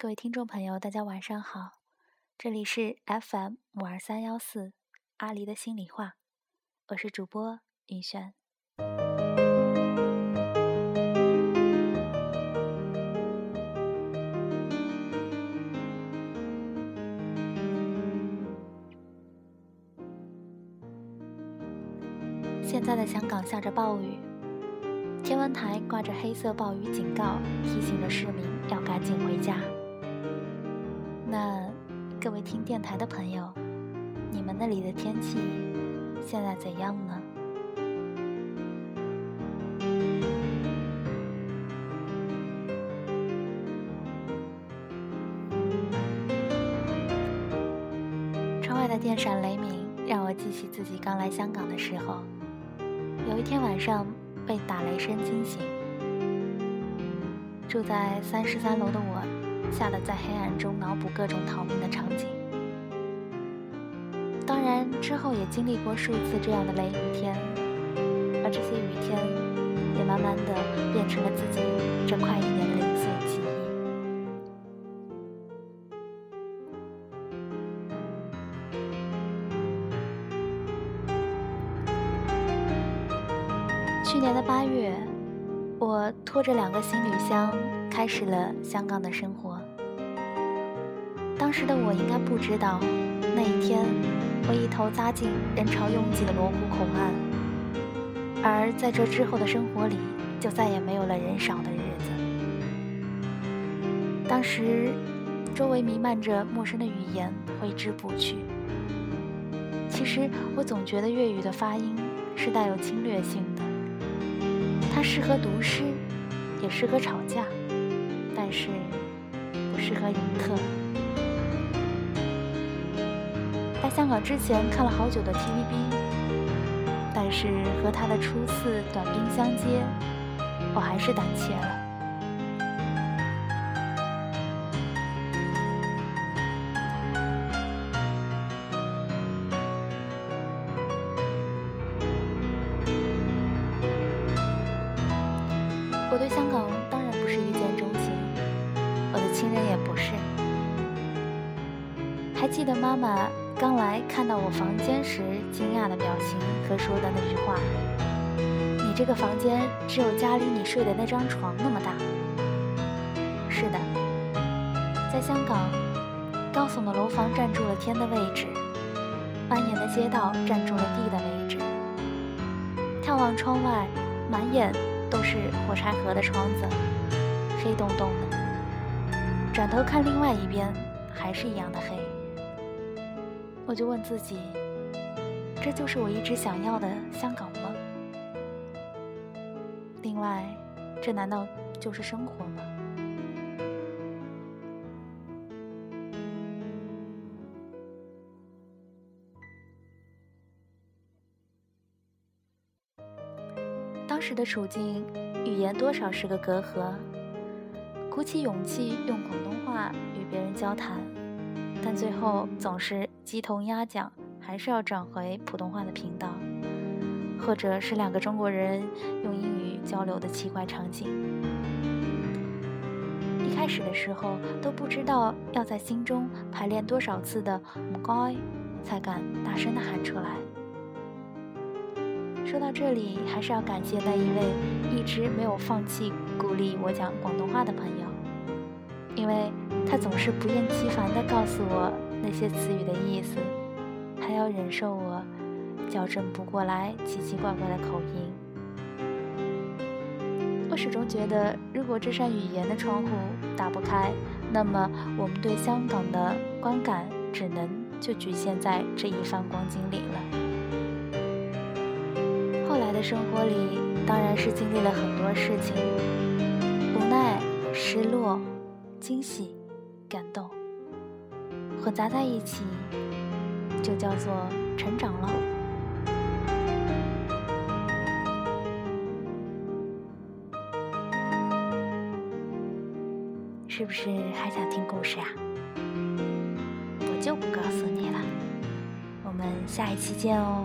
各位听众朋友，大家晚上好，这里是 FM 五二三幺四阿狸的心里话，我是主播云轩。现在的香港下着暴雨，天文台挂着黑色暴雨警告，提醒着市民要赶紧回家。那各位听电台的朋友，你们那里的天气现在怎样呢？窗外的电闪雷鸣，让我记起自己刚来香港的时候。有一天晚上被打雷声惊醒，住在三十三楼的我，吓得在黑暗中脑补各种逃命的场景。当然之后也经历过数次这样的雷雨天，而这些雨天也慢慢的变成了自己这快一年的零碎记忆。去年的八月，我拖着两个行李箱开始了香港的生活。当时的我应该不知道，那一天我一头扎进人潮拥挤的罗湖口岸，而在这之后的生活里，就再也没有了人少的日子。当时，周围弥漫着陌生的语言，挥之不去。其实，我总觉得粤语的发音是带有侵略性的。它适合读诗，也适合吵架，但是不适合迎客。香港之前看了好久的 TVB，但是和他的初次短兵相接，我还是胆怯了。我对香港当然不是一见钟情，我的亲人也不是。还记得妈妈刚来看到我房间时惊讶的表情和说的那句话：“你这个房间只有家里你睡的那张床那么大。”是的，在香港，高耸的楼房占住了天的位置，蜿蜒的街道占住了地的位置。眺望窗外，满眼。都是火柴盒的窗子，黑洞洞的。转头看另外一边，还是一样的黑。我就问自己：这就是我一直想要的香港吗？另外，这难道就是生活吗？当时的处境，语言多少是个隔阂。鼓起勇气用广东话与别人交谈，但最后总是鸡同鸭讲，还是要转回普通话的频道，或者是两个中国人用英语交流的奇怪场景。一开始的时候都不知道要在心中排练多少次的“唔该”，才敢大声的喊出来。说到这里，还是要感谢那一位一直没有放弃鼓励我讲广东话的朋友，因为他总是不厌其烦地告诉我那些词语的意思，还要忍受我矫正不过来奇奇怪怪的口音。我始终觉得，如果这扇语言的窗户打不开，那么我们对香港的观感只能就局限在这一番光景里了。后来的生活里当然是经历了很多事情，无奈、失落、惊喜、感动，混杂在一起，就叫做成长了。是不是还想听故事啊？我就不告诉你了，我们下一期见哦。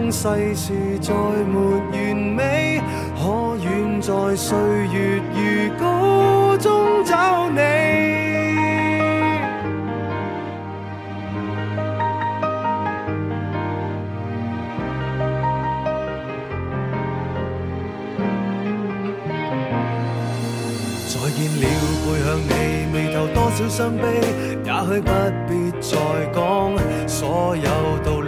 当世事再没完美，可愿在岁月如歌中找你？再见了，背向你，眉头多少伤悲，也许不必再讲所有道理。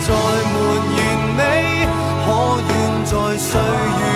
再没完美可愿在岁月